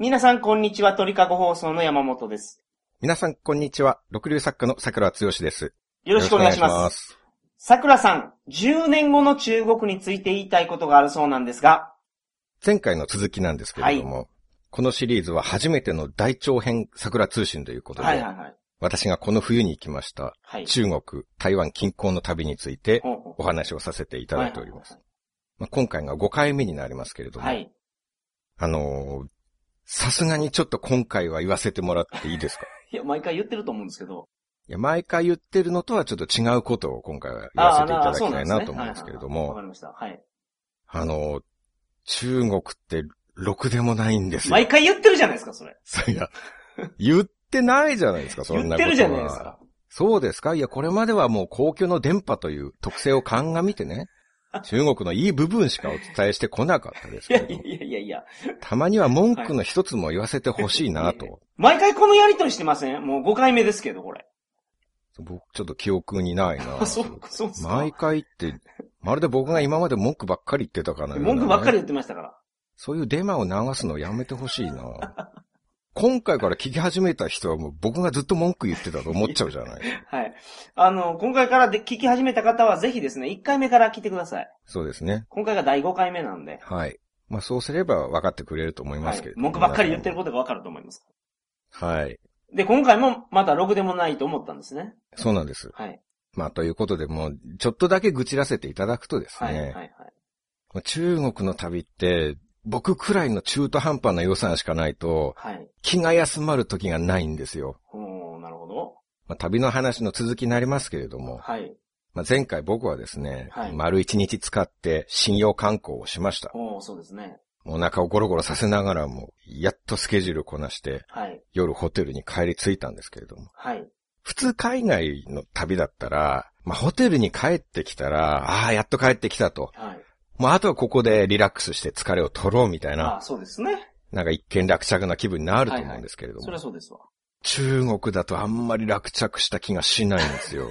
皆さん、こんにちは。鳥かご放送の山本です。皆さん、こんにちは。六流作家の桜剛です。よろしくお願いします。す。桜さん、10年後の中国について言いたいことがあるそうなんですが、前回の続きなんですけれども、このシリーズは初めての大長編桜通信ということで、はいはいはい。私がこの冬に行きましたはい。中国、台湾近郊の旅についてお話をさせていただいております。はまあ、今回が5回目になりますけれども、いはいはい。あのーさすがにちょっと今回は言わせてもらっていいですか？いや、毎回言ってると思うんですけど。いや、毎回言ってるのとはちょっと違うことを今回は言わせていただきたいなと思うんですけれどはいはいはいわもか、りました。はい。あのー中国ってろくでもないんですよ。毎回言ってるじゃないですか、それ。いや、言ってないじゃないですか、そんなことは。言ってるじゃないですか。そうですか？いや、これまではもう公共の電波という特性を鑑みてね、中国のいい部分しかお伝えしてこなかったですいやけど、いやいやいや。たまには文句の一つも言わせてほしいなと。毎回このやりとりしてません？もう5回目ですけど、これ。僕ちょっと記憶にないなあ、そう、そうっすか。毎回って、まるで僕が今まで文句ばっかり言ってたかのようなね文句ばっかり言ってましたから。そういうデマを流すのやめてほしいな 今回から聞き始めた人はもう僕がずっと文句言ってたと思っちゃうじゃない。はい。あの、今回からで聞き始めた方はぜひですね、1回目から聞いてください。そうですね。今回が第5回目なんで。はい。まあそうすれば分かってくれると思いますけれ。ども、はい文句ばっかり言ってることがわかると思います。はい。で、今回もまたろくでもないと思ったんですね。そうなんです。はい。まあということでもう、ちょっとだけ愚痴らせていただくとですはい。はい。ね、はい。中国の旅って、僕くらいの中途半端な予算しかないと、はい。気が休まる時がないんですよ。なるほど。まあ、旅の話の続きになりますけれども、はい。まあ、前回僕はですね、はい丸一日使って信用観光をしました。おー、そうですね。お腹をゴロゴロさせながらも、やっとスケジュールこなして、はい。夜ホテルに帰り着いたんですけれども、はい。普通海外の旅だったら、まあ、ホテルに帰ってきたら、ああ、やっと帰ってきたと。はい。もうあとはここでリラックスして疲れを取ろうみたいな、あそうですね。なんか一見落着な気分になると思うんですけれども、それはそうですわ。中国だとあんまり落着した気がしないんですよ。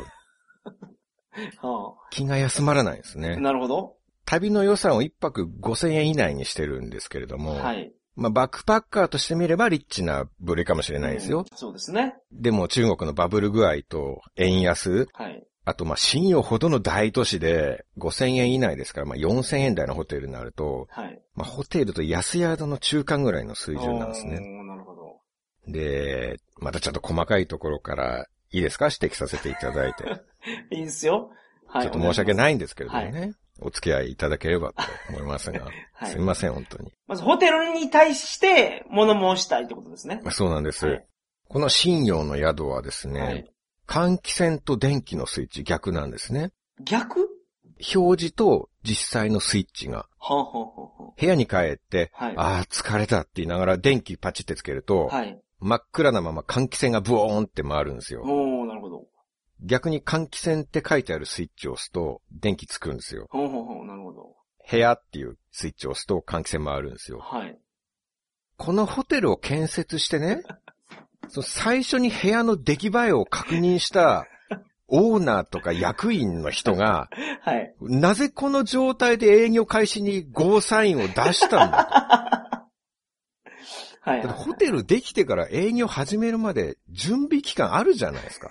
は気が休まらないんですあ、ね。なるほど。旅の予算を一泊5000円以内にしてるんですけれども、はい。まあバックパッカーとしてみればリッチな部類かもしれないですよ。うんそうですね。でも中国のバブル具合と円安、はい。あとまあ新予ほどの大都市で5000円以内ですから、まあ4000円台のホテルになると、はい。まあホテルと安宿の中間ぐらいの水準なんですね。なるほど。で、またちょっと細かいところからいいですか？指摘させていただいて。いいですよ。はい。ちょっと申し訳い。ないんですけれどもね。お付き合いいただければと思いますが。はいすみません、本当に。まず、ホテルに対して物申したいってことですね。まあそうなんです。はいこの新陽の宿はですね、はい。換気扇と電気のスイッチ逆なんですね。逆？表示と実際のスイッチが、はんはんはんはん部屋に帰って、はいああ、疲れたって言いながら電気パチってつけると、はい。真っ暗なまま換気扇がブオーンって回るんですよ。おー、なるほど。逆に換気扇って書いてあるスイッチを押すと、電気つくんですよ。ほんほんほん、なるほど。部屋っていうスイッチを押すと換気扇回るんですよ。はい。このホテルを建設してね、その最初に部屋の出来栄えを確認したオーナーとか役員の人が、はい。なぜこの状態で営業開始にゴーサインを出したんだ はい。と。だってホテルできてから営業始めるまで準備期間あるじゃないですか。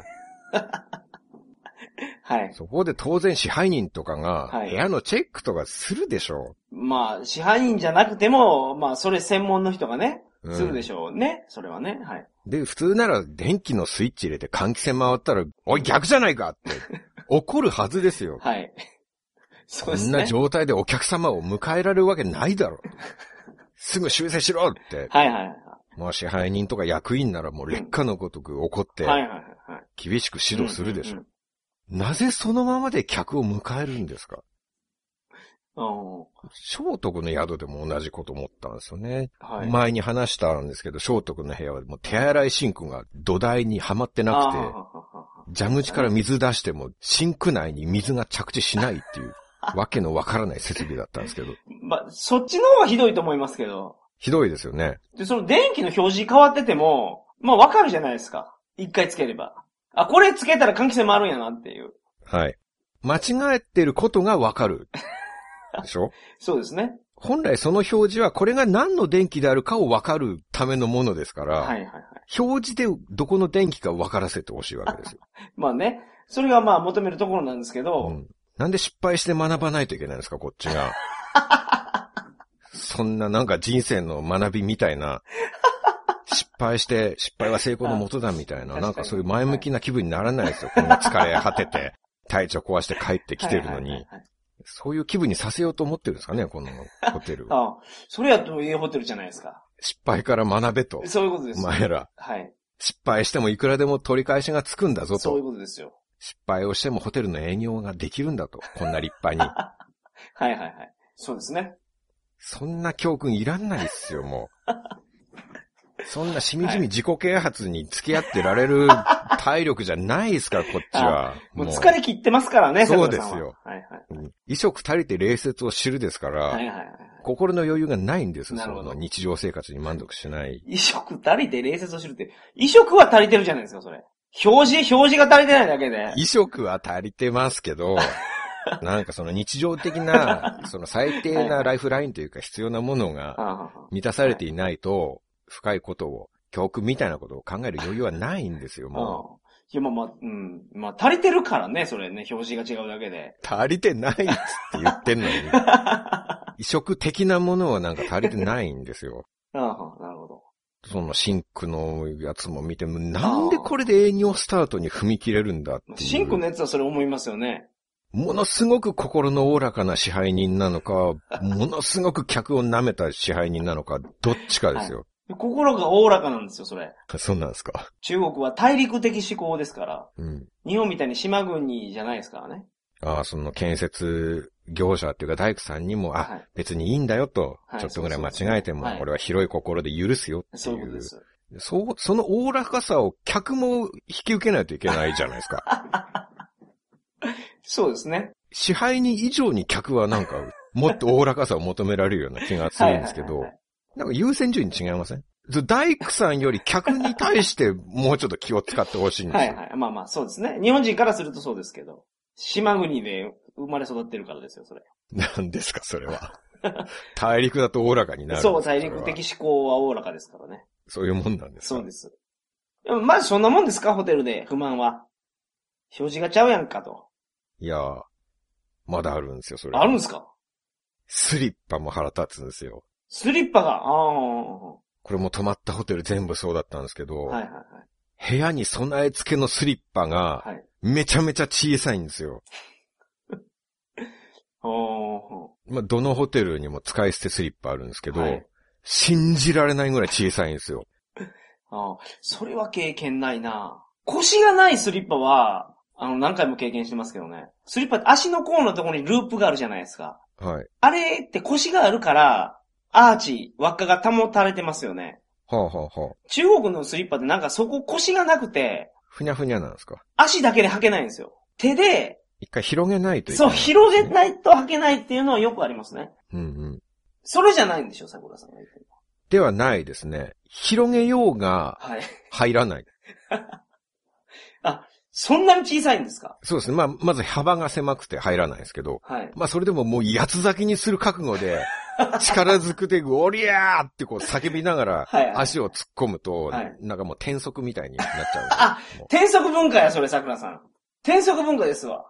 はい。そこで当然支配人とかがはい部屋のチェックとかするでしょまあ、支配人じゃなくても、まあ、それ専門の人がね、う。するでしょうね。それはね。はい。で、普通なら電気のスイッチ入れて換気扇回ったら、おい逆じゃないかって 怒るはずですよ。はい。そこんなうですね。状態でお客様を迎えられるわけないだろ。すぐ修正しろって。はいはいはい。もう支配人とか役員ならもう劣化のごとく怒って、はいはいはいはい。厳しく指導するでしょなぜそのままで客を迎えるんですか？うん。聖徳の宿でも同じこと思ったんですよね。はい。前に話したんですけど、聖徳の部屋はもう手洗いシンクが土台にはまってなくて、蛇口から水出してもシンク内に水が着地しないっていう、わけのわからない設備だったんですけど、まあ、そっちの方はひどいと思いますけど。ひどいですよね。で、その電気の表示変わってても、まあわかるじゃないですか。一回つければ。あ、これつけたら換気扇回るんやなっていう。はい。間違えてることがわかる。でしょ？そうですね。本来その表示はこれが何の電気であるかを分かるためのものですから、はいはいはい。表示でどこの電気か分からせてほしいわけですよ。まあね、それがまあ求めるところなんですけど、うんなんで失敗して学ばないといけないんですか、こっちが。そんななんか人生の学びみたいな、失敗して、失敗は成功のもとだみたいな、はいなんかそういう前向きな気分にならないですよ。こんな疲れ果てて、体調壊して帰ってきてるのにはいはいはい。はいそういう気分にさせようと思ってるんですかね、このホテル。ああ、それやといいホテルじゃないですか。失敗から学べと。そういうことですお。前ら、はい。失敗してもいくらでも取り返しがつくんだぞと。そういうことですよ。失敗をしてもホテルの営業ができるんだと。こんな立派に。はいはいはい。そうですね。そんな教訓いらんないっすよ、もう。そんなしみじみ自己啓発に付き合ってられる体力じゃないですから、こっちは。もう疲れ切ってますからね、そうですよ。衣食足りて礼節を知るですから、はいはいはい。心の余裕がないんですよ、その日常生活に満足しない。衣食足りて礼節を知るって、衣食は足りてるじゃないですか、それ。表示、表示が足りてないだけで。衣食は足りてますけど、なんかその日常的な、その最低なライフラインというか必要なものが満たされていないと、深いことを、教訓みたいなことを考える余裕はないんですよ、もう。いや、まあまあ、うん。まあ、足りてるからね、それね、表示が違うだけで。足りてないっつって言ってんのに。移植的なものはなんか足りてないんですよ。ああ、なるほど。そのシンクのやつも見ても、なんでこれで営業スタートに踏み切れるんだって。シンクのやつはそれ思いますよね。ものすごく心のおおらかな支配人なのか、ものすごく客を舐めた支配人なのか、どっちかですよ。心がおおらかなんですよ、それ。そうなんですか。中国は大陸的思考ですから。うん。日本みたいに島国じゃないですからね。ああ、その建設業者っていうか大工さんにも、あ、はい。別にいいんだよと、はいちょっとぐらい間違えても、はい俺は広い心で許すよってそういういう。ことです。そう、そのおおらかさを客も引き受けないといけないじゃないですか。そうですね。支配人以上に客はなんか、もっとおおらかさを求められるような気がするんですけどはいはいはいはい、なんか優先順位違いません？大工さんより客に対してもうちょっと気を使ってほしいんですよ。はいはい。まあまあ、そうですね。日本人からするとそうですけど。島国で生まれ育ってるからですよ、それ。何ですか、それは。大陸だとおおらかになるそう、か大陸。的思考はおおらかですからね。そういうもんなんですか？そうです。でもまずそんなもんですか、ホテルで、不満は。表示がちゃうやんかと。いやー、まだあるんですよ、それ。あるんですか？スリッパも腹立つんですよ。スリッパが、ああ、はこれも泊まったホテル全部そうだったんですけど、いはいはい。部屋に備え付けのスリッパがはい。めちゃめちゃ小さいんですよ。おーまあ、どのホテルにも使い捨てスリッパあるんですけど、はい信じられないぐらい小さいんですよ。ああ、それは経験ないな。腰がないスリッパは、あの、何回も経験してますけどね。スリッパって足の甲のところにループがあるじゃないですか。はい。あれって腰があるから、アーチ、輪っかが保たれてますよね。はあはあはあ。中国のスリッパってなんかそこ腰がなくて、ふにゃふにゃなんですか？足だけで履けないんですよ。手で、一回広げないといけそう。広げないと履けないっていうのはよくありますね。うんうん。それじゃないんでしょ、桜さんが言ってるではないですね。広げようがはい。入らない。そんなに小さいんですか？そうですね。まあ、まず幅が狭くて入らないですけど、はい。まあ、それでももう八つ咲きにする覚悟で、力ずくで、おりゃーってこう叫びながら足を突っ込むと、はいなんかもう転足みたいになっちゃうんあ転足文化や、それ、桜さん。転足文化ですわ。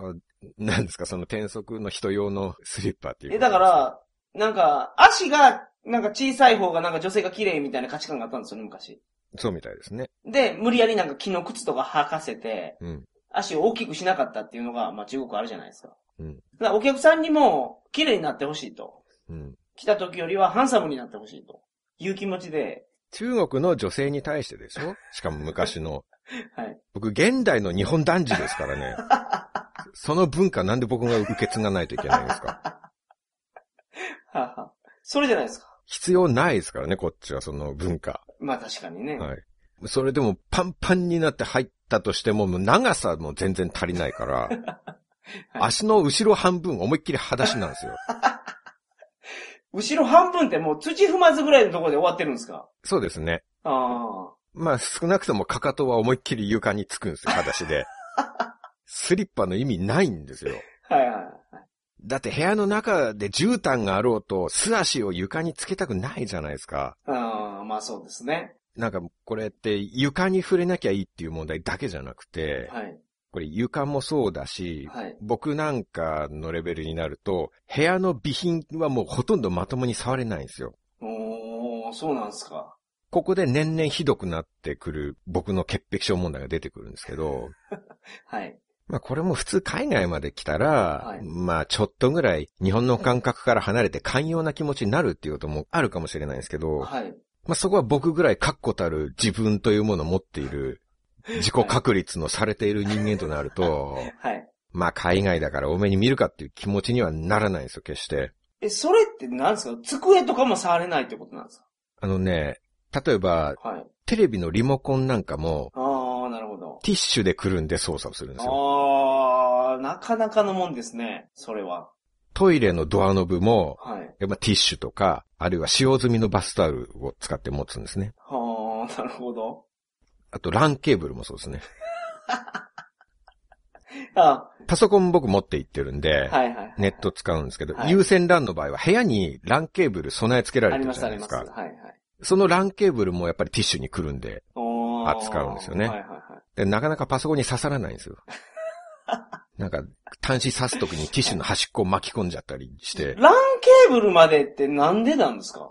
うなんですか、その転足の人用のスリッパっていう。え、だか、ら、なんか、足が、なんか小さい方がなんか女性が綺麗みたいな価値観があったんですよね、昔。そうみたいですね。で、無理やりなんか木の靴とか履かせて、うん。足を大きくしなかったっていうのが、まあ中国あるじゃないですか。うん。だからお客さんにも、綺麗になってほしいと。うん。来た時よりはハンサムになってほしいと。いう気持ちで、中国の女性に対してでしょ？しかも昔の。はい。僕、現代の日本男児ですからね。その文化なんで僕が受け継がないといけないんですか？はあはあそれじゃないですか。必要ないですからね、こっちはその文化。まあ確かにね。はい。それでもパンパンになって入ったとしても、もう長さも全然足りないから、足の後ろ半分思いっきり裸足なんですよ。後ろ半分ってもう土踏まずぐらいのところで終わってるんですか？そうですね。あまあ少なくともかかとは思いっきり床につくんですよ、裸足で。スリッパの意味ないんですよ。あ。はいはいはい。だって部屋の中で絨毯があろうと素足を床につけたくないじゃないですか。ああ、まあそうですね。なんかこれって床に触れなきゃいいっていう問題だけじゃなくて、はい。これ床もそうだし、はい。僕なんかのレベルになると、部屋の備品はもうほとんどまともに触れないんですよ。おー、そうなんですか。ここで年々ひどくなってくる僕の潔癖症問題が出てくるんですけど、はい。まあこれも普通海外まで来たら、はいまあちょっとぐらい日本の感覚から離れて寛容な気持ちになるっていうこともあるかもしれないんですけど、はい。まあそこは僕ぐらい確固たる自分というものを持っている、自己確立のされている人間となると、はい。まあ海外だから多めに見るかっていう気持ちにはならないんですよ、決して。え、それって何ですか？机とかも触れないってことなんですあのね、例えば、かはい。テレビのリモコンなんかも、ああ、なるほど。ティッシュでくるんで操作をするんですよ。ああ、なかなかのもんですね。それは。トイレのドアノブも、はい。やっぱティッシュとか、あるいは使用済みのバスタオルを使って持つんですね。はあ、なるほど。あと、ランケーブルもそうですね。あパソコン僕持って行ってるんで、はいはいはい。ネット使うんですけど、はい有線 LAN の場合は部屋に LAN ケーブル備え付けられてるありますあります。じゃないですか。はいはい。その LAN ケーブルもやっぱりティッシュにくるんで、扱うんですよねはいはいはい。でなかなかパソコンに刺さらないんですよ。なんか、端子刺すときにティッシュの端っこを巻き込んじゃったりして、ランケーブルまでってなんでなんですか？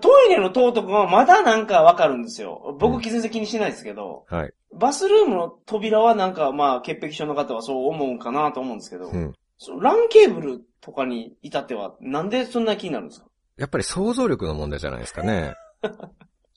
トイレの塔とかはまだなんかわかるんですよ。僕全然気にしないですけど、はい。バスルームの扉はなんかまあ潔癖症の方はそう思うんかなと思うんですけど、うん。ランケーブルとかに至ってはなんでそんな気になるんですか？やっぱり想像力の問題じゃないですかね。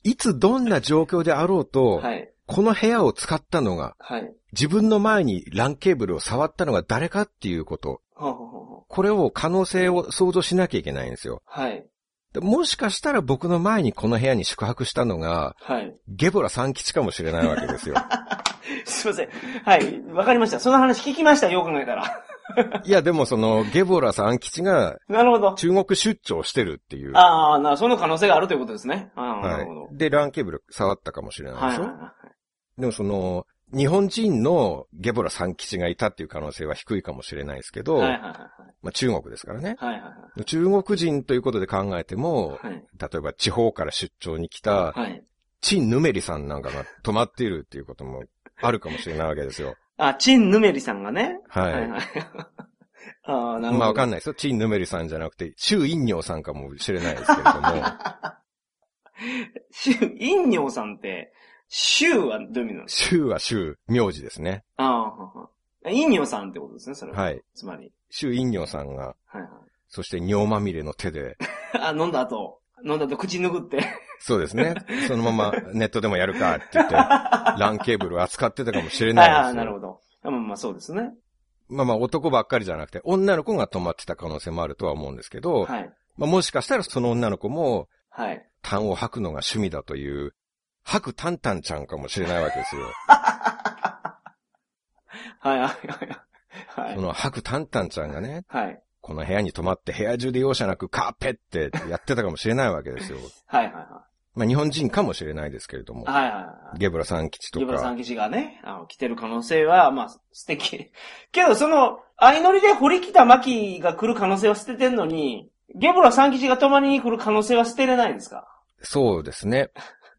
いつどんな状況であろうと、はい。この部屋を使ったのが、はい。自分の前に LAN ケーブルを触ったのが誰かっていうこと、はあ、はあはこれを可能性を想像しなきゃいけないんですよ。あ、はい。でもしかしたら僕の前にこの部屋に宿泊したのが、はい。ゲボラ三吉かもしれないわけですよ。すいません。はい。わかりました。その話聞きました。よく考えたら。いや、でもその、ゲボラ三吉がなるほど。中国出張してるっていう。ああ、な、その可能性があるということですね。ああ、なるほどは。い。で、LAN ケーブル触ったかもしれないでしょ、はい。でもその、日本人のゲボラ三吉がいたっていう可能性は低いかもしれないですけど、はいはいはいまあ中国ですからね。はい。はいはい中国人ということで考えても、はい。はい。例えば地方から出張に来た、はい。チン・ヌメリさんなんかが泊まっているっていうこともあるかもしれないわけですよ。あ、チン・ヌメリさんがね？はい。はいはい。ああ、なるほど。まあわかんないですよ。チン・ヌメリさんじゃなくて、シュウ・インニョウさんかもしれないですけれども、シュウ、インニョウさんって、シュウはどういう意味なんですシュウはシュウ、名字ですね。かああ、ははインニョウさんってことですね、それは。はい。つまり。シュウ・インニョウさんが、はいはい。そして尿まみれの手で、あ、飲んだ後、飲んだ後口拭って。そうですね。そのままネットでもやるかって言って、ランケーブルを扱ってたかもしれないですよ。なるほど。まあまあそうですね。まあまあ男ばっかりじゃなくて、女の子が泊まってた可能性もあるとは思うんですけど、はい。まあもしかしたらその女の子も、はい。痰を吐くのが趣味だという、吐くタンタンちゃんかもしれないわけですよ。はいはいはいはい。その吐くタンタンちゃんがね、はい。この部屋に泊まって部屋中で容赦なくカーペってやってたかもしれないわけですよ。はいはいはまあ日本人かもしれないですけれどもい。、はいはいはい。ゲブラ三吉とか、ギブラさん吉がね、あの、来てる可能性は、まあ、素敵。けど、その、相乗りで堀北真希が来る可能性は捨ててんのに、ゲブラ三吉が泊まりに来る可能性は捨てれないんですか？そうですね。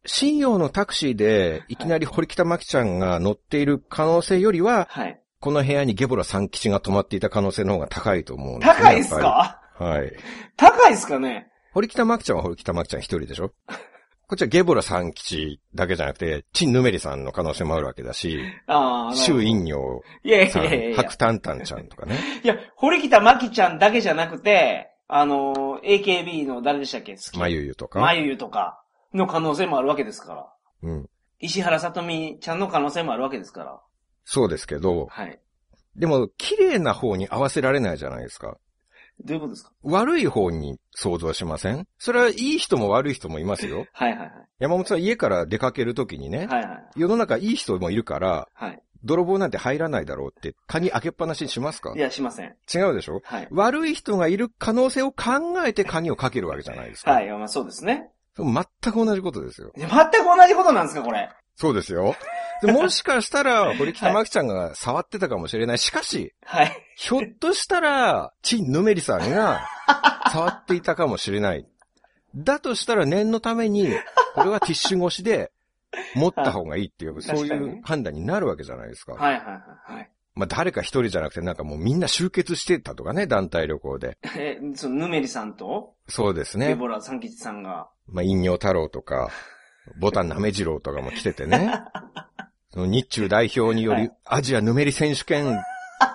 新陽のタクシーでいきなり堀北真希ちゃんが乗っている可能性よりは、はい。この部屋にゲボラ三吉が泊まっていた可能性の方が高いと思うんですね。高いっすか？はい。高いっすかね？堀北真希ちゃんは堀北真希ちゃん一人でしょ？こっちはゲボラ三吉だけじゃなくて、チンヌメリさんの可能性もあるわけだし、ああ、シュウイン。ンニョいやいやいやいやハクタンタンちゃんとかね。いや、堀北真希ちゃんだけじゃなくて、あの、AKB の誰でしたっけ？好き。まゆゆとか。まゆゆとかの可能性もあるわけですから。うん。石原さとみちゃんの可能性もあるわけですから。そうですけど、はい。でも、綺麗な方に合わせられないじゃないですか。どういうことですか？悪い方に想像しません？それはいい人も悪い人もいますよ。はいはいはい。山本さん家から出かけるときにね、はいはい。世の中いい人もいるから、はい。泥棒なんて入らないだろうって、鍵開けっぱなしにしますか？いや、しません。違うでしょ？はい。悪い人がいる可能性を考えて鍵をかけるわけじゃないですか。はい。まあそうですね。全く同じことですよ。全く同じことなんですか、これ。そうですよ。でもしかしたら、堀北真希ちゃんが触ってたかもしれない。しかし、はい。ひょっとしたら、チン・ヌメリさんが触っていたかもしれない。だとしたら念のために、これはティッシュ越しで持った方がいいっていう、そういう判断になるわけじゃないですか。はいはいはいはい。まあ誰か一人じゃなくてなんかもうみんな集結してたとかね、団体旅行で。え、その、ヌメリさんと、そうですね。デボラ三吉さんが、まあ、陰陽太郎とか、ボタンなめじろうとかも来ててね。その日中代表によりはい、アジアヌメリ選手権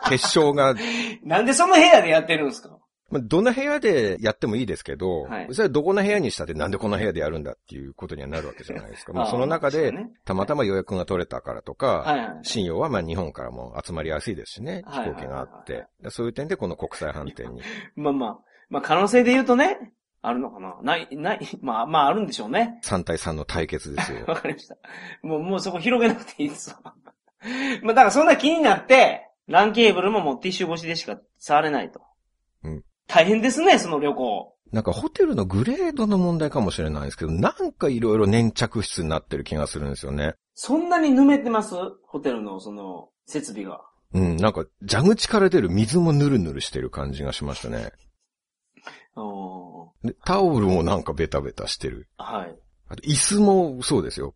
決勝が、なんでその部屋でやってるんですか？まあ、どの部屋でやってもいいですけど、はいそれはどこの部屋にしたってなんでこの部屋でやるんだっていうことにはなるわけじゃないですか。まあ、その中でたまたま予約が取れたからとか。信用はまあ日本からも集まりやすいですしね、はい飛行機があっはいて。そういう点でこの国際飯店に。まあまあ、まあ可能性で言うとね、あるのかなない、ない、まあまああるんでしょうね。3対3の対決ですよ。わかりました。もう、もうそこ広げなくていいですわ。まあだからそんな気になって、ランケーブルももうティッシュ越しでしか触れないと。うん。大変ですね、その旅行。なんかホテルのグレードの問題かもしれないですけど、なんかいろいろ粘着質になってる気がするんですよね。そんなにぬめてます？ホテルのその、設備が。うん、なんか蛇口から出る水もヌルヌルしてる感じがしましたね。おーでタオルもなんかベタベタしてる。はい。あと椅子もそうですよ。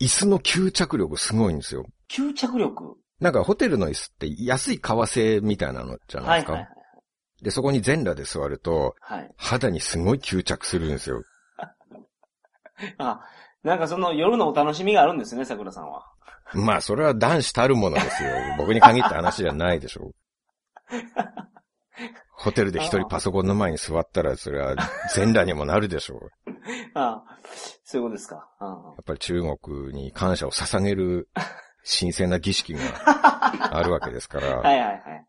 椅子の吸着力すごいんですよ。吸着力？なんかホテルの椅子って安い革製みたいなのじゃないですか。はいはいで、そこに全裸で座ると、はい。はい。肌にすごい吸着するんですよ。あ、なんかその夜のお楽しみがあるんですね、桜さんは。まあ、それは男子たるものですよ。僕に限った話じゃないでしょう。ホテルで一人パソコンの前に座ったら、それは全裸にもなるでしょう。あそういうことですか。あやっぱり中国に感謝を捧げる神聖な儀式があるわけですから。はいはいはい。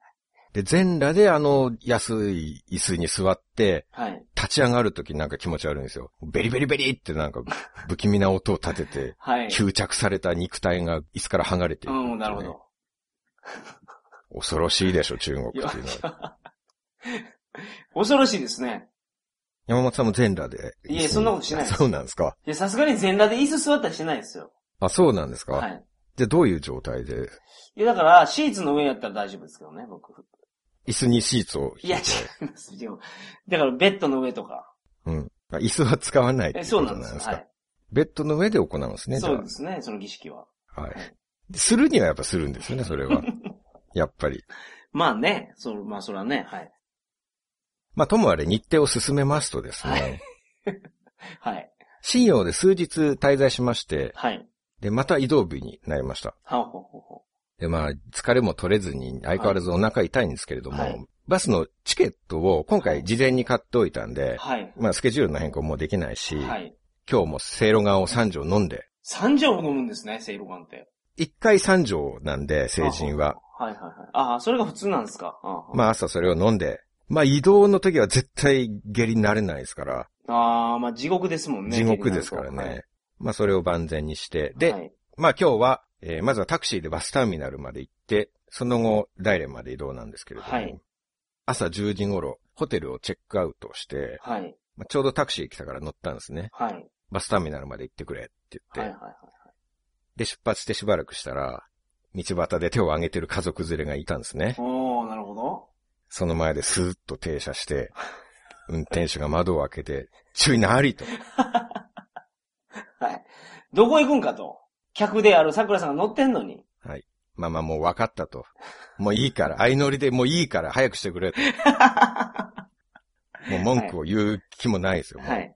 で、全裸であの安い椅子に座って、はい。立ち上がるときなんか気持ち悪いんですよ。ベリベリベリってなんか 不気味な音を立てて、はい。吸着された肉体が椅子から剥がれていうね、うん、なるほど。恐ろしいでしょ、中国っていうのは。恐ろしいですね。山本さんも全裸で。いえそんなことしないですそうなんですか。いや、さすがに全裸で椅子座ったりしてないですよ。あ、そうなんですか。はい。で、どういう状態で、いや、だから、シーツの上やったら大丈夫ですけどね、僕。椅子にシーツをいや、違います。違う。だから、ベッドの上とか。うん。あ椅子は使わないってえ、こそうなんですか。はい。ベッドの上で行うんですね、じゃそうですね、その儀式は。あ。はい。するにはやっぱするんですよね、それは。やっぱり。まあね、そまあそれはね、はい。まあ、ともあれ日程を進めますとですね、はい。信用で数日滞在しまして、はい。で、また移動日になりました。はほほほ。で、まあ、疲れも取れずに、相変わらずお腹痛いんですけれども、はいバスのチケットを今回事前に買っておいたんで、はい。まあ、スケジュールの変更もできないし、はい。今日もせいろがんを3錠飲んで、3錠も飲むんですね、セイロガンって。1回3錠なんで、成人は。はいはいはい。ああ、それが普通なんですか。まあ、朝それを飲んで、まあ、移動の時は絶対下痢になれないですから、ああ、まあ地獄ですもんね。地獄ですからね。まあ、それを万全にして、で、はい、まあ今日は、えーまずはタクシーでバスターミナルまで行って、その後、大連まで移動なんですけれども、はい朝10時頃、ホテルをチェックアウトして、はい。まあ、ちょうどタクシー来たから乗ったんですね。はい。はい。バスターミナルまで行ってくれって言って。で、出発してしばらくしたら、道端で手を挙げてる家族連れがいたんですね。おー、なるほど。その前でスーッと停車して、運転手が窓を開けて、注意なりと。はい。どこ行くんかと。客である桜さんが乗ってんのに。はい。まあまあもう分かったと。もういいから、相乗りでもういいから早くしてくれと。もう文句を言う気もないですよ。はい。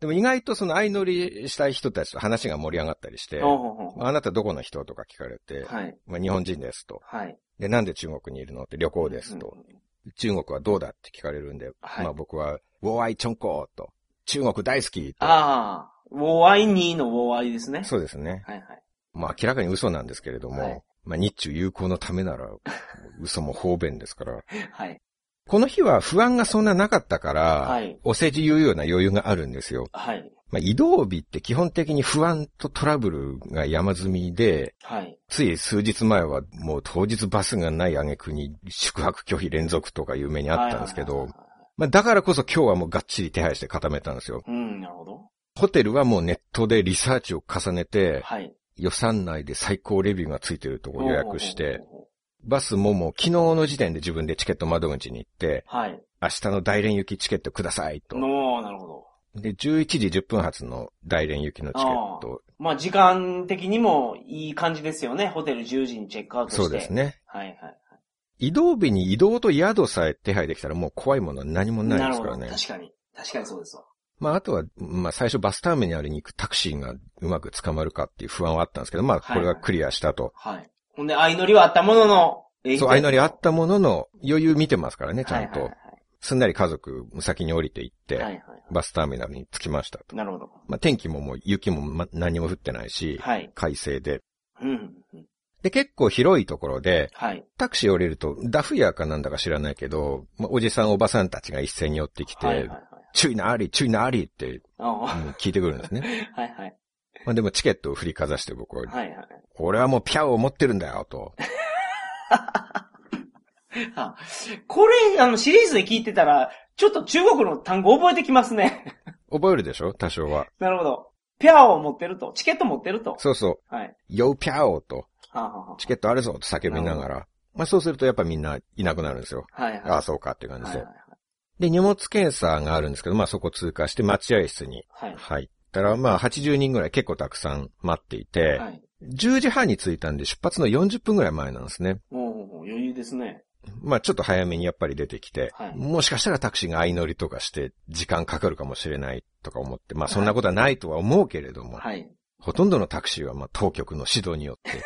でも意外とその相乗りしたい人たちと話が盛り上がったりして、あなたどこの人とか聞かれて、はい。まあ日本人ですと。はい。で、なんで中国にいるのって旅行ですと。うん中国はどうだって聞かれるんで、はいまあ僕は、ウォーアイチョンコーと、中国大好きと。ああ、ウォーアイニーのウォーアイですね。そうですね。はいはい。まあ明らかに嘘なんですけれども、はいまあ日中友好のためなら、嘘も方便ですから。はい。この日は不安がそんななかったから、はいお世辞言うような余裕があるんですよ。はい。まあ、移動日って基本的に不安とトラブルが山積みで、はい。つい数日前はもう当日バスがない挙句に宿泊拒否連続とかいう目にあったんですけどはいはい、はいはいまあだからこそ今日はもうがっちり手配して固めたんですよ。うん、なるほど。ホテルはもうネットでリサーチを重ねて、はい。予算内で最高レビューがついてるとこ予約して、バスももう昨日の時点で自分でチケット窓口に行って、う。はい。明日の大連行きチケットくださいと。のなるほど。で、11時10分発の大連行きのチケット。まあ時間的にもいい感じですよね。ホテル10時にチェックアウトして。そうです。ね。はいはい。移動日に移動と宿さえ手配できたらもう怖いものは何もないですからねなるほど。。確かに。確かにそうですわ。まああとは、まあ最初バスターミナルに行くタクシーがうまく捕まるかっていう不安はあったんですけど、まあこれはクリアしたと。はい。ほんで、相乗りはあったものの、そう、相乗りあったものの余裕見てますからね、ちゃんとはいはい。すんなり家族先に降りて行って、はい。はいはい。バスターミナルに着きましたと。なるほど。まあ天気ももう雪もま何も降ってないし、はい。快晴で。うん。で、結構広いところで、はい。タクシー降りると、ダフ屋かなんだか知らないけど、まあ、おじさんおばさんたちが一斉に寄ってきて、はいはいはい。注意なあり、注意なありって、聞いてくるんですね。はいはい。まあでもチケットを振りかざして僕は、はいはい。俺はもうピャオを持ってるんだよ、と。あ、これ、あの、シリーズで聞いてたら、ちょっと中国の単語覚えてきますね。覚えるでしょ？多少は。なるほど。ピャオを持ってると。チケット持ってると。そうそはい。う。ヨーピャオと、チケットあるぞと叫びながら。まあそうするとやっぱみんないなくなるんですよ。あ、はいはい。ああ、そうかっていう感じではいはい。で、荷物検査があるんですけど、まあそこ通過して待合室にはい。入ったら、まあ80人ぐらい結構たくさん待っていて、はい。10時半に着いたんで出発の40分ぐらい前なんですね。お余裕ですね。まあちょっと早めにやっぱり出てきて、はいもしかしたらタクシーが相乗りとかして時間かかるかもしれないとか思って、まあそんなことはないとは思うけれども、はい。ほとんどのタクシーはまあ当局の指導によって、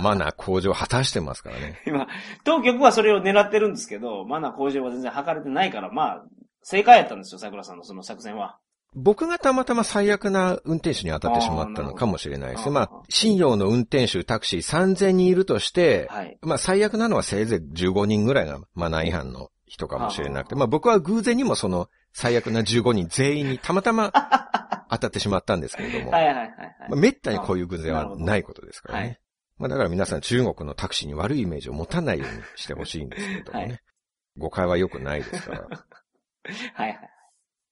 マナー向上を果たしてますからね。今、当局はそれを狙ってるんですけど、マナー向上は全然図れてないから、まあ、正解やったんですよ、桜さんのその作戦は。僕がたまたま最悪な運転手に当たってしまったのかもしれないですね。まあ信用の運転手タクシー3000人いるとして、はい。まあ最悪なのはせいぜい15人ぐらいがマナー違反の人かもしれなくて、まあ僕は偶然にもその最悪な15人全員にたまたま 当たってしまったんですけれども、はいはいはいはい。まあ、めったにこういう偶然はないことですからね。はいまあだから皆さん中国のタクシーに悪いイメージを持たないようにしてほしいんですけれどもね。はい誤解は良くないですから。はいはい。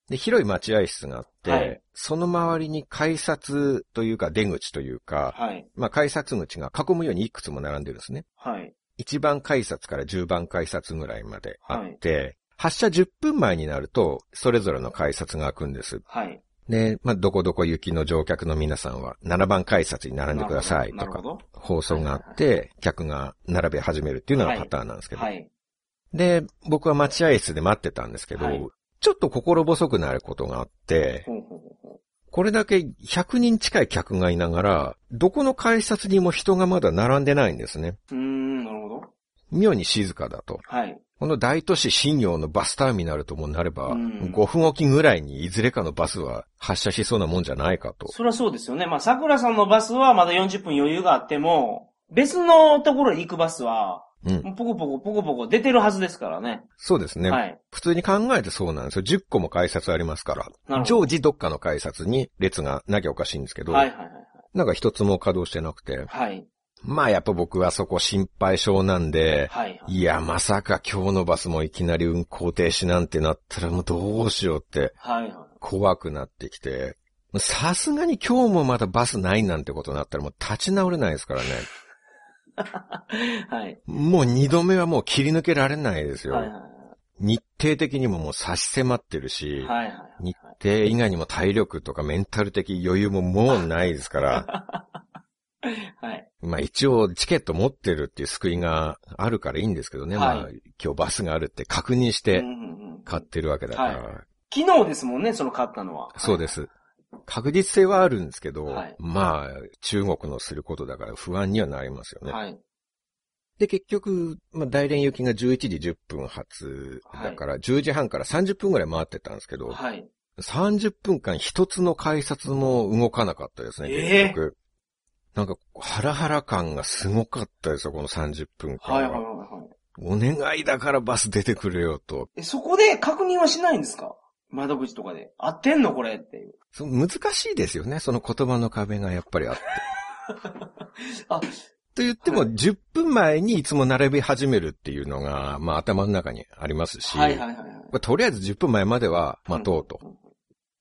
で、広い待合室があって、はいその周りに改札というか出口というか、はい。まあ改札口が囲むようにいくつも並んでるんですね。はい。1番改札から10番改札ぐらいまであって、発車10分前になると、それぞれの改札が開くんです。はい。で、まあ、どこどこ行きの乗客の皆さんは7番改札に並んでくださいとか。放送があって、客が並べ始めるっていうのがパターンなんですけど。はい。で、僕は待合室で待ってたんですけど、はいちょっと心細くなることがあって、これだけ100人近い客がいながら、どこの改札にも人がまだ並んでないんですね。う。ん、なるほど。妙に静かだと。はい。この大都市新陽のバスターミナルともなれば、うん5分おきぐらいにいずれかのバスは発車しそうなもんじゃないかと。そりゃそうですよね。まあ、桜さんのバスはまだ40分余裕があっても、別のところに行くバスは、うん。ポコポコポコポコ出てるはずですからね。そうですね。はい。普通に考えてそうなんですよ。10個も改札ありますから。常時どっかの改札に列がなきゃおかしいんですけど、はいはいはいなんか一つも稼働してなくて。はい。はい。まあやっぱ僕はそこ心配性なんで、はい。いや、まさか今日のバスもいきなり運行停止なんてなったらもうどうしようってはいは怖くなってきて、さすがに今日もまだバスないなんてことになったらもう立ち直れないですからね。い。はい。もう二度目はもう切り抜けられないですよ。はいはい日程的にももう差し迫ってるし、はい。はいはい。日程以外にも体力とかメンタル的余裕ももうないですから、はい。まあ一応チケット持ってるっていう救いがあるからいいんですけどね。はいまあ今日バスがあるって確認してうんうんうん買ってるわけだから。は昨日ですもんね、その買ったのは。そうです。確実性はあるんですけど、はいまあ中国のすることだから不安にはなりますよね。はい。で、結局、まあ、大連行きが11時10分発だから、10時半から30分ぐらい回ってたんですけど、はい。30分間一つの改札も動かなかったですね、ええ結局。なんか、ハラハラ感がすごかったですよ、この30分間は。はいはいはいはい。お願いだからバス出てくれよと。え、そこで確認はしないんですか？窓口とかで。合ってんのこれっていう。そう難しいですよね、その言葉の壁がやっぱりあって。あ、と言っても、10分前にいつも並び始めるっていうのが、まあ頭の中にありますし、はいはいはいはい。まあとりあえず10分前までは待とうと。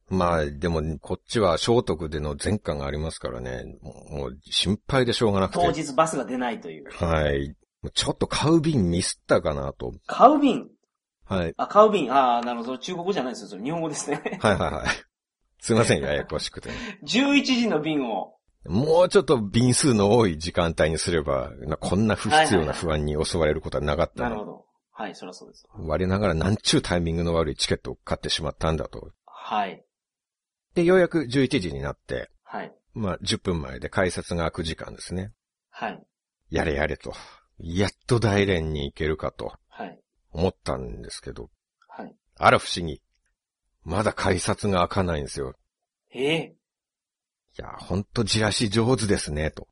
まあ、でも、こっちは聖徳での前科がありますからね、もう心配でしょうがなくて。当日バスが出ないという。はい。ちょっと買う便ミスったかなと。買う便？はい。あ、買う便？ああ、なるほど。中国語じゃないですよ。それ日本語ですね。はいはいはい。すいません、ややこしくて。11時の便を。もうちょっと便数の多い時間帯にすれば、なこんな不必要な不安に襲われることはなかったのなるほど。はい、そりゃそうです。我ながらなんちゅうタイミングの悪いチケットを買ってしまったんだと。はい。で、ようやく11時になって、はい。まあ、10分前で改札が開く時間ですね。はい。やれやれと。やっと大連に行けるかとはい。思ったんですけど、はい。あら不思議。まだ改札が開かないんですよ。ええいや、ほんとじらし上手ですね、と。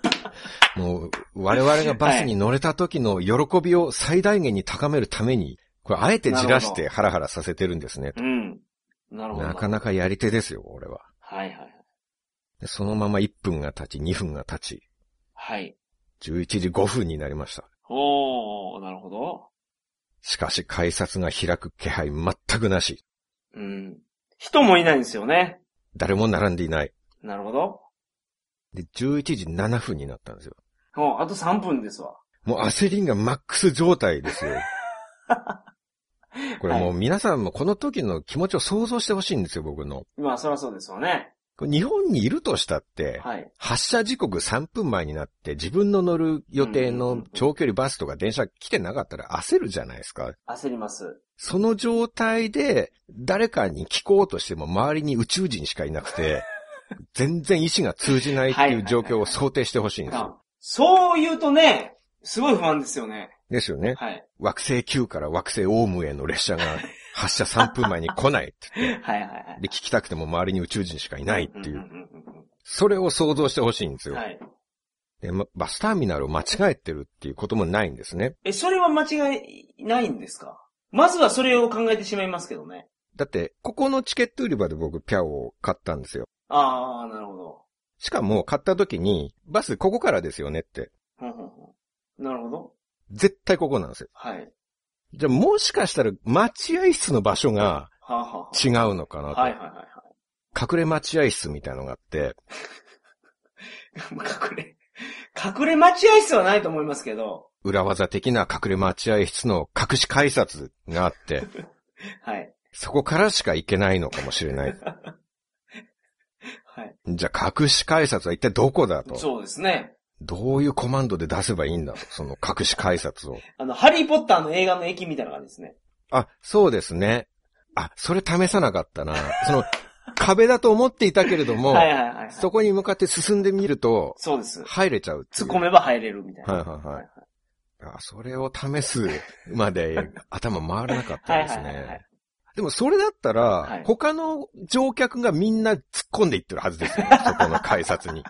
もう、我々がバスに乗れた時の喜びを最大限に高めるために、これあえてじらしてハラハラさせてるんですね。うん。なるほど。なかなかやり手ですよ、俺は。はいはいそのまま1分が経ち、2分が経ち、はい。11時5分になりました。おー、なるほど。しかし改札が開く気配全くなし、うん。人もいないんですよね。誰も並んでいない。なるほど。で、11時7分になったんですよ。もう、あと3分ですわ。もう焦りがマックス状態ですよ。これもう皆さんもこの時の気持ちを想像してほしいんですよ、僕の。まあ、そりゃそうですわね。日本にいるとしたって、はい。発車時刻3分前になって自分の乗る予定の長距離バスとか電車来てなかったら焦るじゃないですか。焦ります。その状態で誰かに聞こうとしても周りに宇宙人しかいなくて、全然意志が通じないっていう状況を想定してほしいんですよ。あそう言うとね、すごい不安ですよね。ですよね。はい。惑星9から惑星オウムへの列車が発車3分前に来ないって言って、はいはいはい。で、聞きたくても周りに宇宙人しかいないっていう、それを想像してほしいんですよ。はい。で、まバスターミナルを間違えてるっていうこともないんですね。え、それは間違いないんですか？まずはそれを考えてしまいますけどね。だって、ここのチケット売り場で僕、ピャオを買ったんですよ。ああ、なるほど。しかも、買った時に、バスここからですよねって。なるほど。絶対ここなんですよ。はい。じゃあ、もしかしたら、待合室の場所が違うのかなと。あ、はいはいはいは隠れ待合室みたいなのがあって、い。隠れ、隠れ待合室はないと思いますけど、裏技的な隠れ待合室の隠し改札があって、はい。そこからしか行けないのかもしれない。はい。じゃあ、隠し改札は一体どこだと。そうですね。どういうコマンドで出せばいいんだ？と。その隠し改札を。あの、ハリーポッターの映画の駅みたいな感じですね。あ、そうですね。あ、それ試さなかったな。その、壁だと思っていたけれども、はいはいはいはい。そこに向かって進んでみると、そうです。入れちゃう突っ込めば入れるみたいな。はいはいはいあそれを試すまで頭回らなかったですはいはいはいはね。でもそれだったら、はい他の乗客がみんな突っ込んでいってるはずですよね。そこの改札に。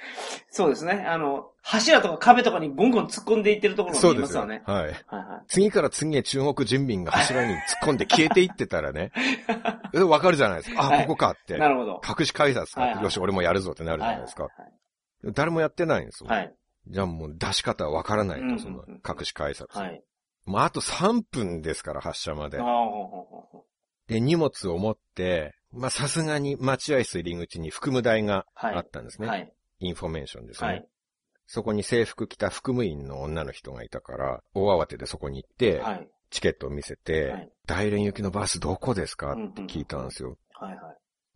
そうですね。あの、柱とか壁とかにゴンゴン突っ込んでいってるところそうですよ。が見えますわね。はい。はいは次から次へ中国人民が柱に突っ込んで 消えていってたらね、えわかるじゃないですか。あ、はいここかってい。。なるほど。隠し改札かはいはいよし、俺もやるぞってなるじゃないですか。は誰もやってないんですよ。いはい。じゃあもう出し方はわからないうんと、その隠し改札。はい。はい。もうあと3分ですから、発車までで、荷物を持って、まあ、さすがに待合室入り口に服務台がはいあったんですね。はい。インフォメーションですね。はい。そこに制服着た服務員の女の人がいたから、大慌てでそこに行って、はい。チケットを見せて、はい大連行きのバスどこですかって聞いたんですよ。はいはい。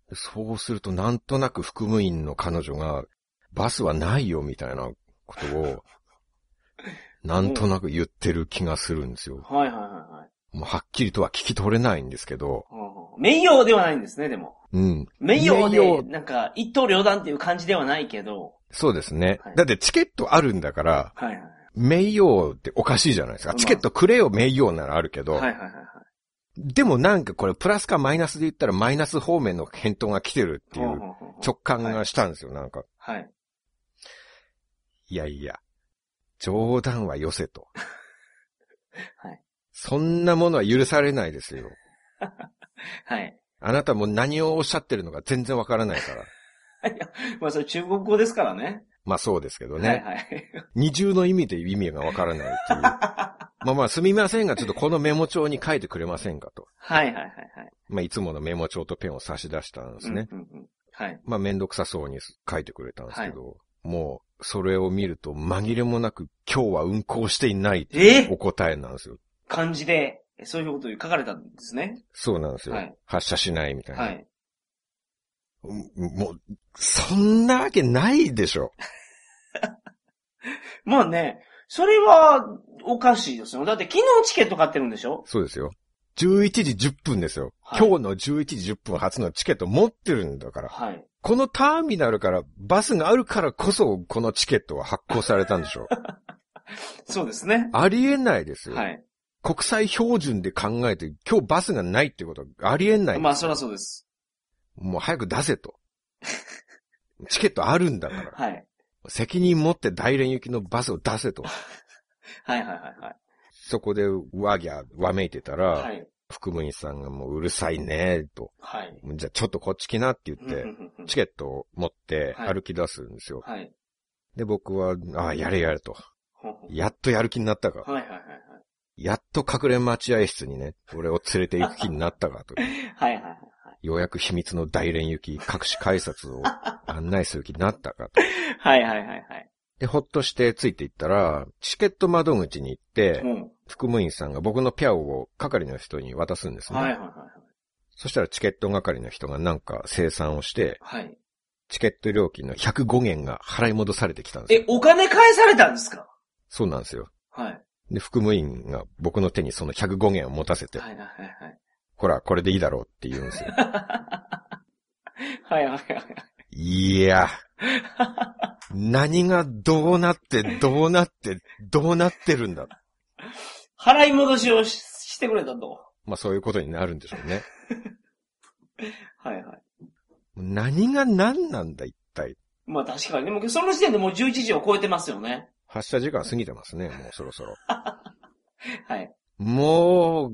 でそうすると、なんとなく服務員の彼女が、バスはないよみたいなことを、なんとなく言ってる気がするんですよ。はいはいはいはい。もうはっきりとは聞き取れないんですけど、没誉ではないんですね、でも。うん。名誉で、なんか、一刀両断っていう感じではないけど、そうですね。はいだってチケットあるんだから、はいはい。名誉っておかしいじゃないですか。まあチケットくれよ名誉ならあるけど、はいはいはいはい。でもなんかこれプラスかマイナスで言ったらマイナス方面の返答が来てるっていう直感がしたんですよ、なんか。はい。いやいや、冗談はよせと。はい。そんなものは許されないですよ。はい。あなたも何をおっしゃってるのか全然わからないから。いやまあそれ中国語ですからね。まあそうですけどね。はいはい。二重の意味で意味がわからないっていう。まあまあすみませんが、ちょっとこのメモ帳に書いてくれませんかと。はいはいはいはい。まあ、いつものメモ帳とペンを差し出したんですね。うんうんうんはい。まあ、めんどくさそうに書いてくれたんですけど、もう、それを見ると紛れもなく、今日は運行していないえ？お答えなんですよ。漢字で、そういうこと書かれたんですね。そうなんですよ。はい発射しないみたいな。はい。うんもう、そんなわけないでしょ。まあね、それは、おかしいですよ。だって昨日チケット買ってるんでしょ？そうですよ。11時10分ですよ。はい今日の11時10分初のチケット持ってるんだから。はい。このターミナルからバスがあるからこそこのチケットは発行されたんでしょ。そうですね。ありえないですよ。はい。国際標準で考えて今日バスがないってことはありえない。まあ、そりゃそうです。もう早く出せと。チケットあるんだから。はい。責任持って大連行きのバスを出せと。はいはいはいはい。そこでわぎゃわめいてたら、はい。副務員さんがもううるさいね、と。はい。じゃあちょっとこっち来なって言って、チケットを持ってはい歩き出すんですよ。はい。で、僕は、ああ、やれやれと。ほうほうやっとやる気になったか。はいはいはいやっと隠れ待合室にね、俺を連れて行く気になったかと。はい。はいはいはい。ようやく秘密の大連行き、隠し改札を 案内する気になったかと。はいはいはいはい。で、ほっとしてついていったら、チケット窓口に行って、うん。副務員さんが僕のピャオを係の人に渡すんですね。はいはいはいそしたらチケット係の人がなんか生産をして、はい。はい。チケット料金の105元が払い戻されてきたんですよ。え、お金返されたんですか？そうなんですよ。はい。で、副務員が僕の手にその105元を持たせて、はいはいはいはい。ほら、これでいいだろうって言うんですよ。はいはいはい。いや、何がどうなって、どうなって、どうなってるんだ。払い戻しをししてくれたと。まあそういうことになるんでしょうね。はいはい。何が何なんだ、一体。まあ確かに。でもその時点でもう11時を超えてますよね。発射時間過ぎてますね、もうそろそろ。はい。もう、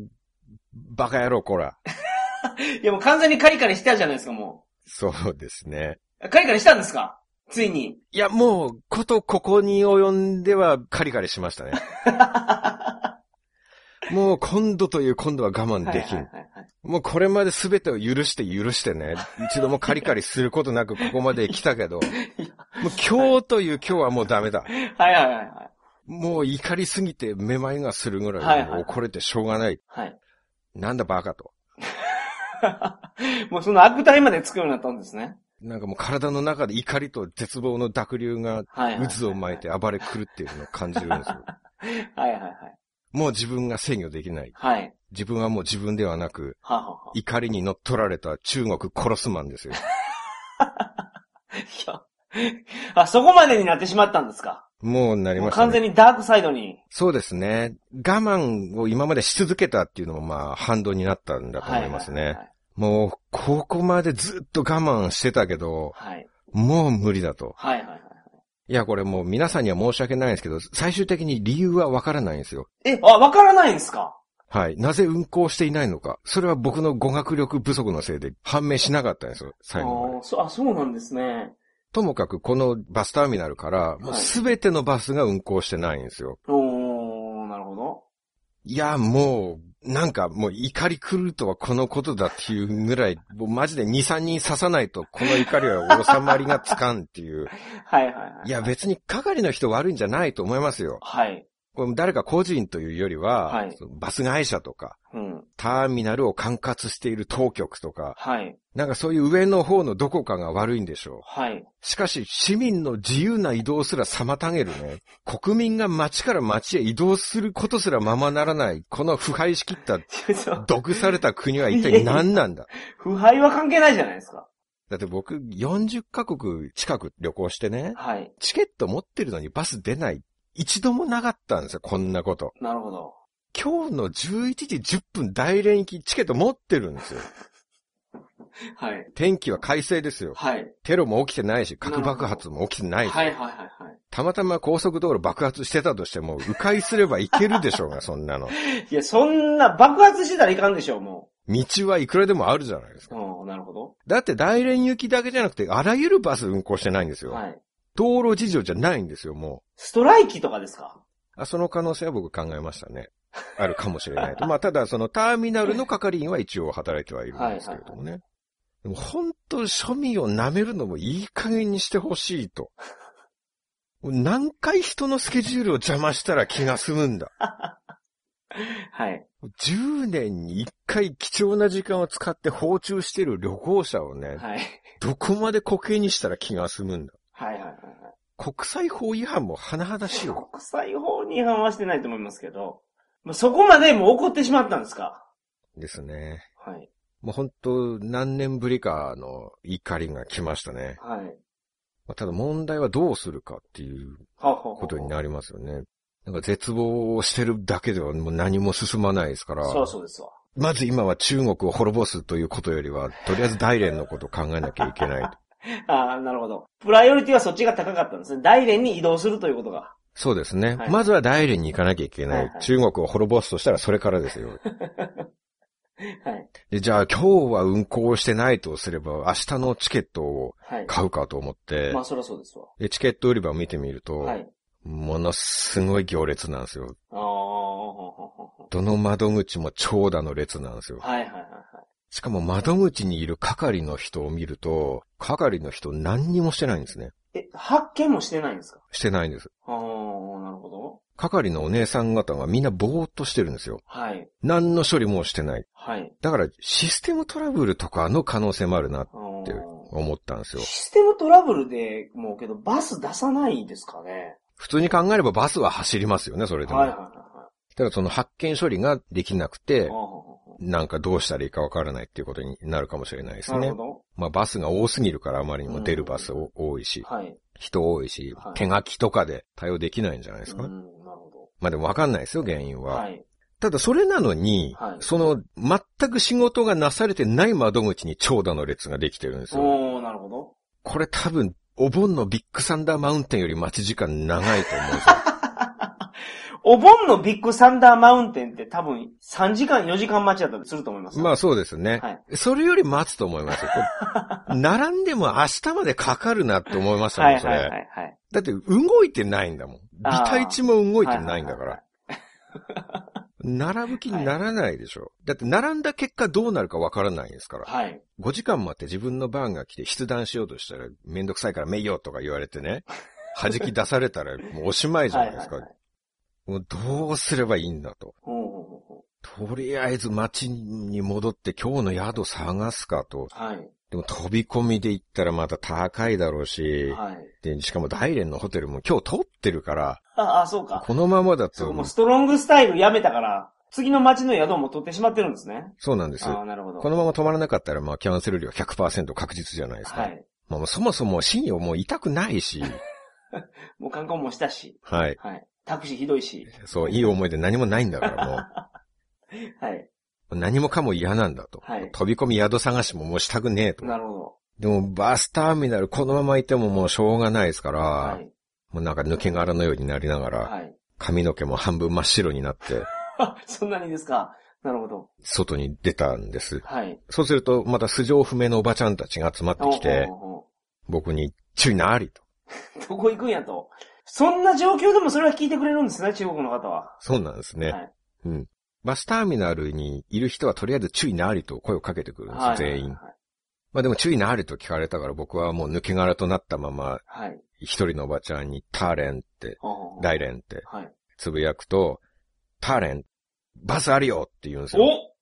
バカ野郎、こら。いやもう完全にカリカリしたじゃないですか、もそうですね。う。カリカリしたんですか？ついに。いや、もう、ことここに及んではカリカリしましたね。もう今度という今度は我慢できん。もうこれまで全てを許して許してね。一度もカリカリすることなく ここまで来たけど、もう今日という今日はもうダメだ。はいはいはいはい。もう怒りすぎてめまいがするぐらはい怒れてしょうがない。はい。なんだバカと。もうその悪態までつくようになったんですね。なんかもう体の中で怒りと絶望の濁流が。渦を巻いて暴れ狂っているのを感じるんですよ。はいはいはい。もう自分が制御できない。はい。自分はもう自分ではなく、はあ、はあは怒りに乗っ取られた中国殺すマンですよ。あ、そこまでになってしまったんですか？もうなりましたね。完全にダークサイドに。そうですね。我慢を今までし続けたっていうのもまあ反動になったんだと思いますね。もう、ここまでずっと我慢してたけど、はい。はい。もう無理だと。はいはいはいはい。いや、これもう皆さんには申し訳ないんですけど、最終的に理由はわからないんですよ。え、あ、わからないんですか？はい。なぜ運行していないのか。それは僕の語学力不足のせいで判明しなかったんですよ、最後まであ。あ、そうなんですね。ともかくこのバスターミナルから、もうすべてのバスが運行してないんですよ。おー、なるほど。いや、もう、なんかもう怒り狂うとはこのことだっていうぐらい、もうマジで2、3人刺さないとこの怒りは収まりがつかんっていう。はいはいはい。いや、別に係の人悪いんじゃないと思いますよ。はい。これ誰か個人というよりは、はいバス会社とか、うん。ターミナルを管轄している当局とか、はい。なんかそういう上の方のどこかが悪いんでしょう。はい。しかし、市民の自由な移動すら妨げるね。国民が街から街へ移動することすらままならない、この腐敗しきった、毒された国は一体何なんだ？腐敗は関係ないじゃないですか。だって僕、40カ国近く旅行してね、はい。チケット持ってるのにバス出ない。一度もなかったんですよ、こんなこと。なるほど。今日の11時10分大連行きチケット持ってるんですよ。はい。天気は快晴ですよ。はい。テロも起きてないし、核爆発も起きてないし。はいはいはいはい。たまたま高速道路爆発してたとしても、迂回すれば行けるでしょうが、そんなの。いや、そんな爆発してたらいかんでしょう、も道はいくらでもあるじゃないですう。か。うん、なるほど。だって大連行きだけじゃなくて、あらゆるバス運行してないんですよ。はい。道路事情じゃないんですよ、もストライキとかですか？う。あその可能性は僕考えましたね。あるかもしれないと。まあ、ただそのターミナルの係員は一応働いてはいるんですけれどもね。でも本当庶民を舐めるのもいい加減にしてほしいと。何回人のスケジュールを邪魔したら気が済むんだ。はい。10年に1回貴重な時間を使って放置してる旅行者をね、はい。どこまで固形にしたら気が済むんだ。はいはいはいはい。国際法違反も甚だしいよ。国際法に違反はしてないと思いますけど、まあ、そこまでもう怒ってしまったんですか？ですね。はい。もう本当何年ぶりかの怒りが来ましたね。はい。まあただ問題はどうするかっていうことになりますよね。なんか絶望をしてるだけではもう何も進まないですから。そうそうですわ。まず今は中国を滅ぼすということよりは、とりあえず大連のことを考えなきゃいけない。ああ、なるほど。プライオリティはそっちが高かったんですね。大連に移動するということが。そうですね。はいまずは大連に行かなきゃいけない。はいはい中国を滅ぼすとしたらそれからですよ。はい。でじゃあ今日は運行してないとすれば、明日のチケットをはい。買うかと思って、まあ、そりゃそうですわ。でチケット売り場を見てみると、はい。ものすごい行列なんですよ。どの窓口も長蛇の列なんですよ。はいはいはいはい。しかも窓口にいる係の人を見ると、係の人何にもしてないんですね。え、発見もしてないんですか？してないんです。ああ、なるほど。係のお姉さん方がみんなぼーっとしてるんですよ。はい。何の処理もしてない。はい。だからシステムトラブルとかの可能性もあるなって思ったんですよ。システムトラブルで、もうけど、バス出さないですかね？普通に考えればバスは走りますよね、それでも。はいはいはいはただその発見処理ができなくてなんかどうしたらいいかわからないっていうことになるかもしれないですねなるほ。ど。まあバスが多すぎるからあまりにも出るバスお多いし、はい。人多いしはい、手書きとかで対応できないんじゃないですか？うん、なるほまあでもわかんないですよ、原因ど。は。はい。ただそれなのに、はいその全く仕事がなされてない窓口に長蛇の列ができてるんですよ。おー、なるほど。これ多分、お盆のビッグサンダーマウンテンより待ち時間長いと思うんですよ。お盆のビッグサンダーマウンテンって多分3時間、4時間待ちだったりすると思います。まあそうですね。はいそれより待つと思いますよ。並んでも明日までかかるなって思いましたもん、それ。はいはいはいはい。だって動いてないんだもん。あー微体値も動いてないんだからはい。並ぶ気にならないでしょ。だって並んだ結果どうなるかわからないんですから。はい。5時間待って自分の番が来て筆談しようとしたらめんどくさいからめいよとか言われてね。弾き出されたらもうおしまいじゃないですか。はいはいはいもうどうすればいいんだと。とりあえず街に戻って今日の宿探すかと。はい。でも飛び込みで行ったらまた高いだろうし、はい。で、しかも大連のホテルも今日取ってるから、あ、あ、そうか。このままだとそう、もう、ストロングスタイルやめたから、次の街の宿も取ってしまってるんですね。そうなんです。ああ、なるほど。このまま止まらなかったら、まあ、キャンセル料100%確実じゃないですか。はい。まあ、そもそも信用もう痛くないし、もう観光もしたし。はい。はい。タクシーひどいし。そう、いい思い出何もないんだから、も はい。う。何もかも嫌なんだと。はい。飛び込み宿探しももうしたくねえと。なるほど。でも、バスターミナルこのままいてももうしょうがないですから、はい。もうなんか抜け殻のようになりながら、はい。髪の毛も半分真っ白になって、あ、そんなにですか？なるほど。外に出たんです。はい。そうすると、また素性不明のおばちゃんたちが集まってきて、僕に、注意なありと。うどこ行くんやと。そんな状況でもそれは聞いてくれるんですね、中国の方は。そうなんですね。はい。うん。バスターミナルにいる人はとりあえず注意なありと声をかけてくるんですよ、はい。全員。はい。まあでも注意なありと聞かれたから僕はもう抜け殻となったまま、はい。一人のおばちゃんにターレンって、大連ってはい。つぶやくと、ターレン、バスあるよって言うんですよ。お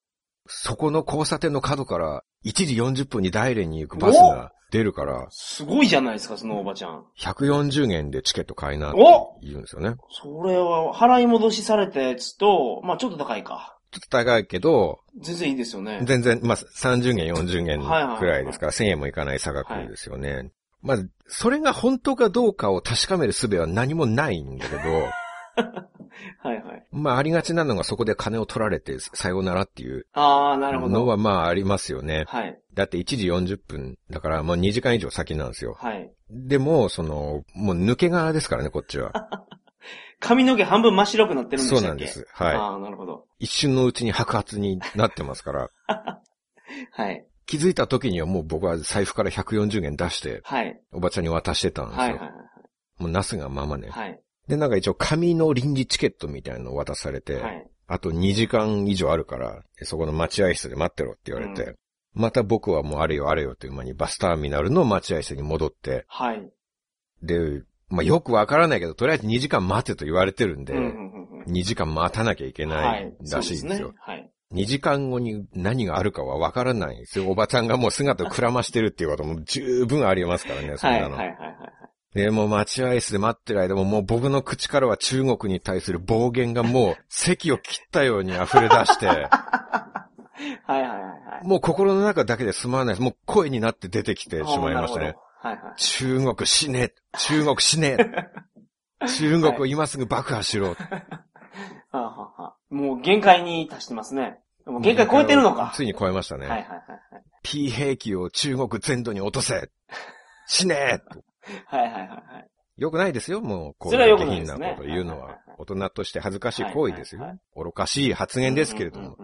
そこの交差点の角から1時40分に大連に行くバスが出るから、すごいじゃないですか、そのおばちゃん。140元でチケット買いなってお言うんですよね。それは、払い戻しされたやつと、まあちょっと高いか。ちょっと高いけど、全然いいですよね。全然、まあ、30元、40元はいはいはいくらいですから、1000円もいかない差額ですよね。まあ、それが本当かどうかを確かめる術は何もないんだけど、はいはい。まあ、ありがちなのがそこで金を取られて、さようならっていうああ、なるほど。のはまあありますよね。はい。だって1時40分、だからもう2時間以上先なんですよ。はい。でも、その、もう抜け殻ですからね、こっちは。髪の毛半分真っ白くなってるんでしたっけ？そうなんです。はああ、なるほど。い。一瞬のうちに白髪になってますから、はい。気づいた時にはもう僕は財布から140元出して、はい。おばちゃんに渡してたんですよ。はい。はい。もうナスがままね。はい。で、なんか一応紙の臨時チケットみたいなのを渡されて、はい。あと2時間以上あるから、そこの待合室で待ってろって言われて、うまた僕はもうあれよあれよという間にバスターミナルの待合室に戻って、はい。で、まあ、よくわからないけど、とりあえず2時間待てと言われてるんで、うんうんうんうん2時間待たなきゃいけないらしいんですよ。はい。2時間後に何があるかはわからないんですよ。おばちゃんがもう姿をくらましてるっていうことも十分ありえますからね、そんはい、なの。はい、はい、はい。で、もう待合室で待ってる間ももう僕の口からは中国に対する暴言がもう席を切ったように溢れ出して、はい、はい、はいはい。もう心の中だけで済まないです。もう声になって出てきてしまいましたねはい、はい。中国死ね中国死ね 中国を今すぐ爆破しろ、もう限界に達してますね。もう限界超えてるのか。ついに超えましたね。はい、はい、はい。P 兵器を中国全土に落とせ死ね はい、はい、はいはい。よくないですよ、もう。こういですね品なこと言うのは。大人として恥ずかしい行為ですよ。愚かしい発言ですけれども。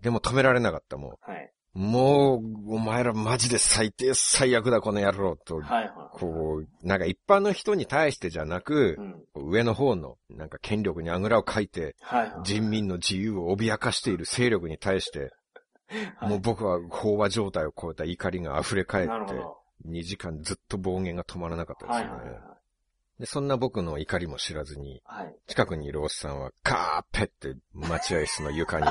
でも止められなかった、もはい。う。もう、お前らマジで最低最悪だ、この野郎と。はい、はい。こう、なんか一般の人に対してじゃなくう、ん。上の方の、なんか権力にあぐらをかいて、はい、はい。人民の自由を脅かしている勢力に対して、はいもう僕は飽和状態を超えた怒りが溢れ返って、なるほど。2時間ずっと暴言が止まらなかったですはい、よね。はい、はい。で、そんな僕の怒りも知らずに、はい。近くにいるおっさんは、カーペって待合室の床に、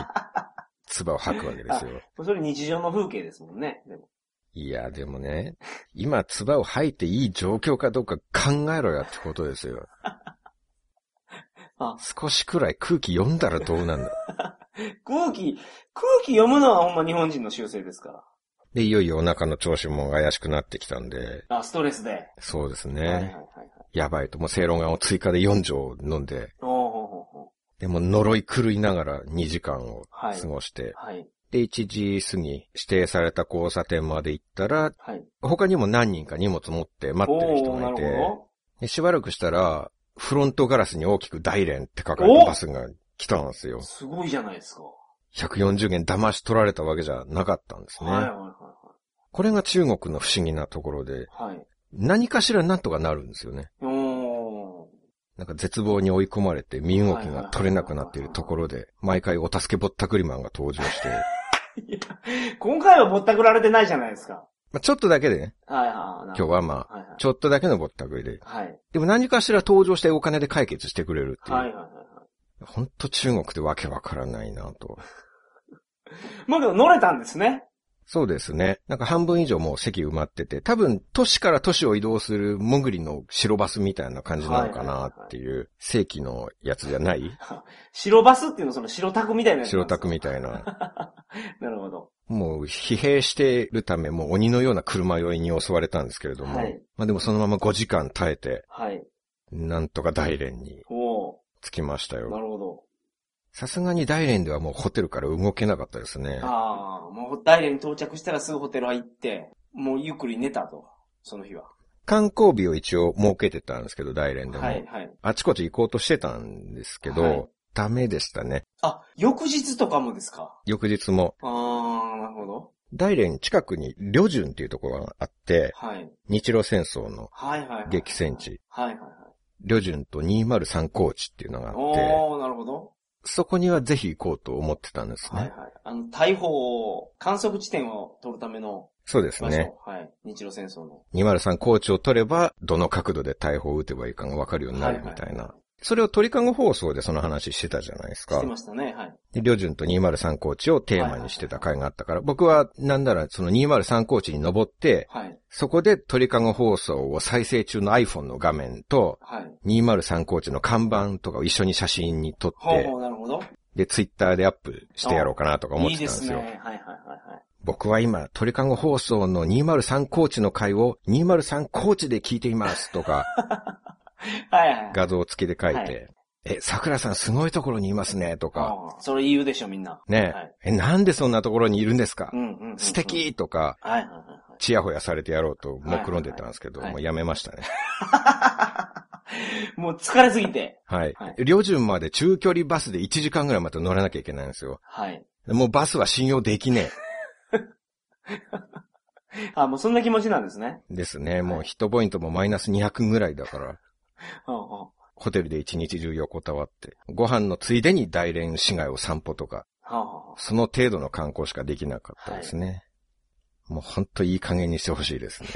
唾を吐くわけですよ。それ日常の風景ですもんね。でもいや、でもね、今唾を吐いていい状況かどうか考えろよってことですよ。あ少しくらい空気読んだらどうなんだ。空気、空気読むのはほんま日本人の習性ですから。で、いよいよお腹の調子も怪しくなってきたんで、あ、ストレスで。そうですね。はいはいはいはい。やばいと、もう正論がを追加で4錠飲んで、でも呪い狂いながら2時間をはい過ごして、はい。で、1時過ぎ、指定された交差点まで行ったら、はい。他にも何人か荷物持って待ってる人がいて、ほでしばらくしたら、フロントガラスに大きく大連って書かれたバスが来たんですよど。。すごいじゃないですか。140元騙し取られたわけじゃなかったんですね。はいはいはこれが中国の不思議なところで、いはい。はい。何かしらなんとかなるんですよね。なんか絶望に追い込まれて身動きが取れなくなっているところで、毎回お助けぼったくりマンが登場して、いや今回はぼったくられてないじゃないですか。まあ、ちょっとだけでね、はいはい。今日はまあ、はいはい。ちょっとだけのぼったくりで、はい。でも何かしら登場してお金で解決してくれるっていう。はいはいはいはい。ほんと中国ってわけわからないなと。まあけど乗れたんですね。そうですね。なんか半分以上もう席埋まってて、多分都市から都市を移動するモグリの白バスみたいな感じなのかなっていう、正規のやつじゃない？白バスっていうのはその白タクみたいなやつ白。タクみたいな。なるほど。もう疲弊してるため、もう鬼のような車酔いに襲われたんですけれども、はいまあでもそのまま5時間耐えて、はい。なんとか大連に。着きましたなよ。るほど。さすがに大連ではもうホテルから動けなかったですね。ああ、もう大連に到着したらすぐホテル入って、もうゆっくり寝たと。その日は。観光日を一応設けてたんですけど、大連でも。はいはい。あちこち行こうとしてたんですけど、はいダメでしたね。あ、翌日とかもですか？翌日も、ああ、なるほど。大連近くに旅順っていうところがあって、はい。日露戦争の。激戦地、はいはいはい。旅順と203高地っていうのがあって、おー、なるほど。そこにはぜひ行こうと思ってたんですね。はいはい。あの、大砲を、観測地点を取るためのそうです。ね。はい。日露戦争の。203高地を取れば、どの角度で大砲を撃てばいいかがわかるようになるみたいな。それを鳥かご放送でその話してたじゃないですかして。ましたね、はい。で、旅順と203高地をテーマにしてた回があったから、僕はなんならその203高地に登って、はい。そこで鳥かご放送を再生中の iPhone の画面と、はい。203高地の看板とかを一緒に写真に撮って、ほうほう、なるほど。で、ツイッターでアップしてやろうかなとか思っいいてたんですすよ。でね。はいはいはいはい。僕は今、鳥かご放送の203高地の回を203高地で聞いていますとか、はいはい。画像付きで書いて、はいえ、桜さんすごいところにいますねとか、それ言うでしょ、みんな。ね、はいえ、なんでそんなところにいるんですか、うんうんうんうん。素敵とか、はいはいはいはい。ちやほやされてやろうと目論んでたんですけど、はいはいはいもうやめましたね。もう疲れすぎて。はいはい。両順まで中距離バスで1時間ぐらいまた乗らなきゃいけないんですよ。はい。もうバスは信用できね あ、もうそんな気持ちなんですね。え。ですね。もうヒットポイントもマイナス200ぐらいだから。ホテルで一日中横たわって、ご飯のついでに大連市街を散歩とか、その程度の観光しかできなかったですね。もうほんといい加減にしてほしいですね。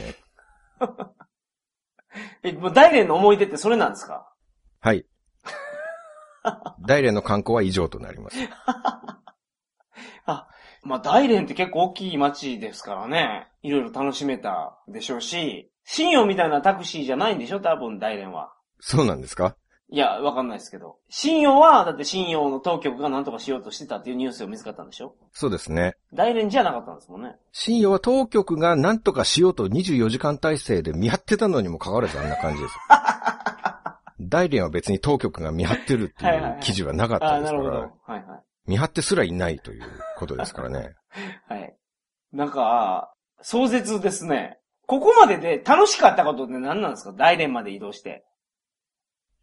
え、もう大連の思い出ってそれなんですか？はい。大連の観光は以上となります。まあ大連って結構大きい街ですからね。いろいろ楽しめたでしょうし、信用みたいなタクシーじゃないんでしょ？多分大連は。そうなんですか？いや、わかんないですけど。信用は、だって信用の当局が何とかしようとしてたっていうニュースを見つかったんでしょ？そうですね。大連じゃなかったんですもんね。深夜は当局が何とかしようと24時間体制で見張ってたのにもかかわらずあんな感じです。大連は別に当局が見張ってるってはいはいはいいう記事はなかったですから、なるほど。はいはい。見張ってすらいないということですからね。はい。なんか、壮絶ですね。ここまでで楽しかったことって何なんですか？大連まで移動して。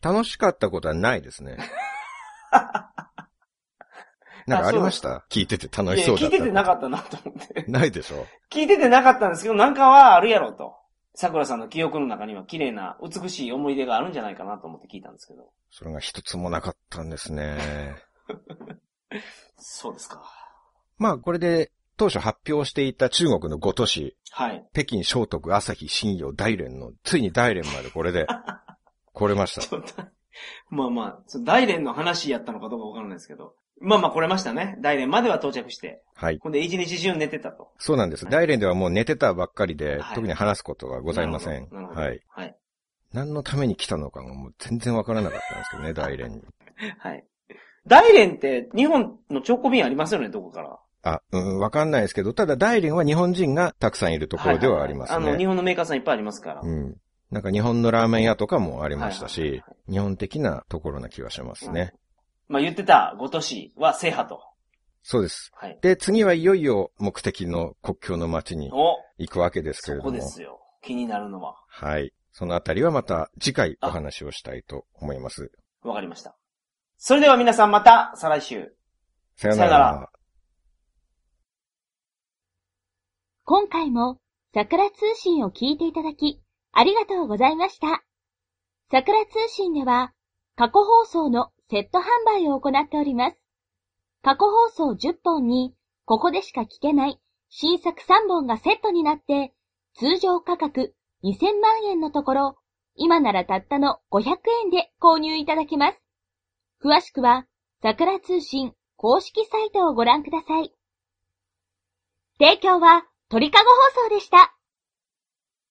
楽しかったことはないですね。なんかありました？聞いてて楽しそうだった。聞いててなかったなと思って。ないでしょ？聞いててなかったんですけど、なんかはあるやろと。桜さんの記憶の中には綺麗な、美しい思い出があるんじゃないかなと思って聞いたんですけど。それが一つもなかったんですね。そうですか。まあこれで当初発表していた中国の5都市、はい。北京、聖徳、朝日、新陽、大連の、ついに大連までこれで 来れました。まあまあ、大連の話やったのかどうかわからないですけど。まあまあ来れましたね。大連までは到着して。はい。ほんで一日中寝てたと。そうなんです。大連ではもう寝てたばっかりで、はい特に話すことがございません。なるほど。はい。。はい。何のために来たのかがもう全然わからなかったんですけどね、大連に。はい。大連って日本の直行便ありますよね、どこから？あ、うん、わかんないですけど、ただ大連は日本人がたくさんいるところではありますはいはいはいあの、日ね。本のメーカーさんいっぱいありますから。うん。なんか日本のラーメン屋とかもありましたはいはいし、日本的なところな気がしますね。まあ言ってた5都市は制覇と。そうです。はい。で、次はいよいよ目的の国境の街にお行くわけですけそれども。こですよ。気になるのは。はい。そのあたりはまた次回お話をしたいと思います。わかりました。それでは皆さんまた、再来週。さよなら。今回も桜通信を聞いていただき、ありがとうございました。桜通信では、過去放送のセット販売を行っております。過去放送10本に、ここでしか聞けない新作3本がセットになって、通常価格2000万円のところ、今ならたったの500円で購入いただけます。詳しくは、桜通信公式サイトをご覧ください。提供は鳥かご放送でした。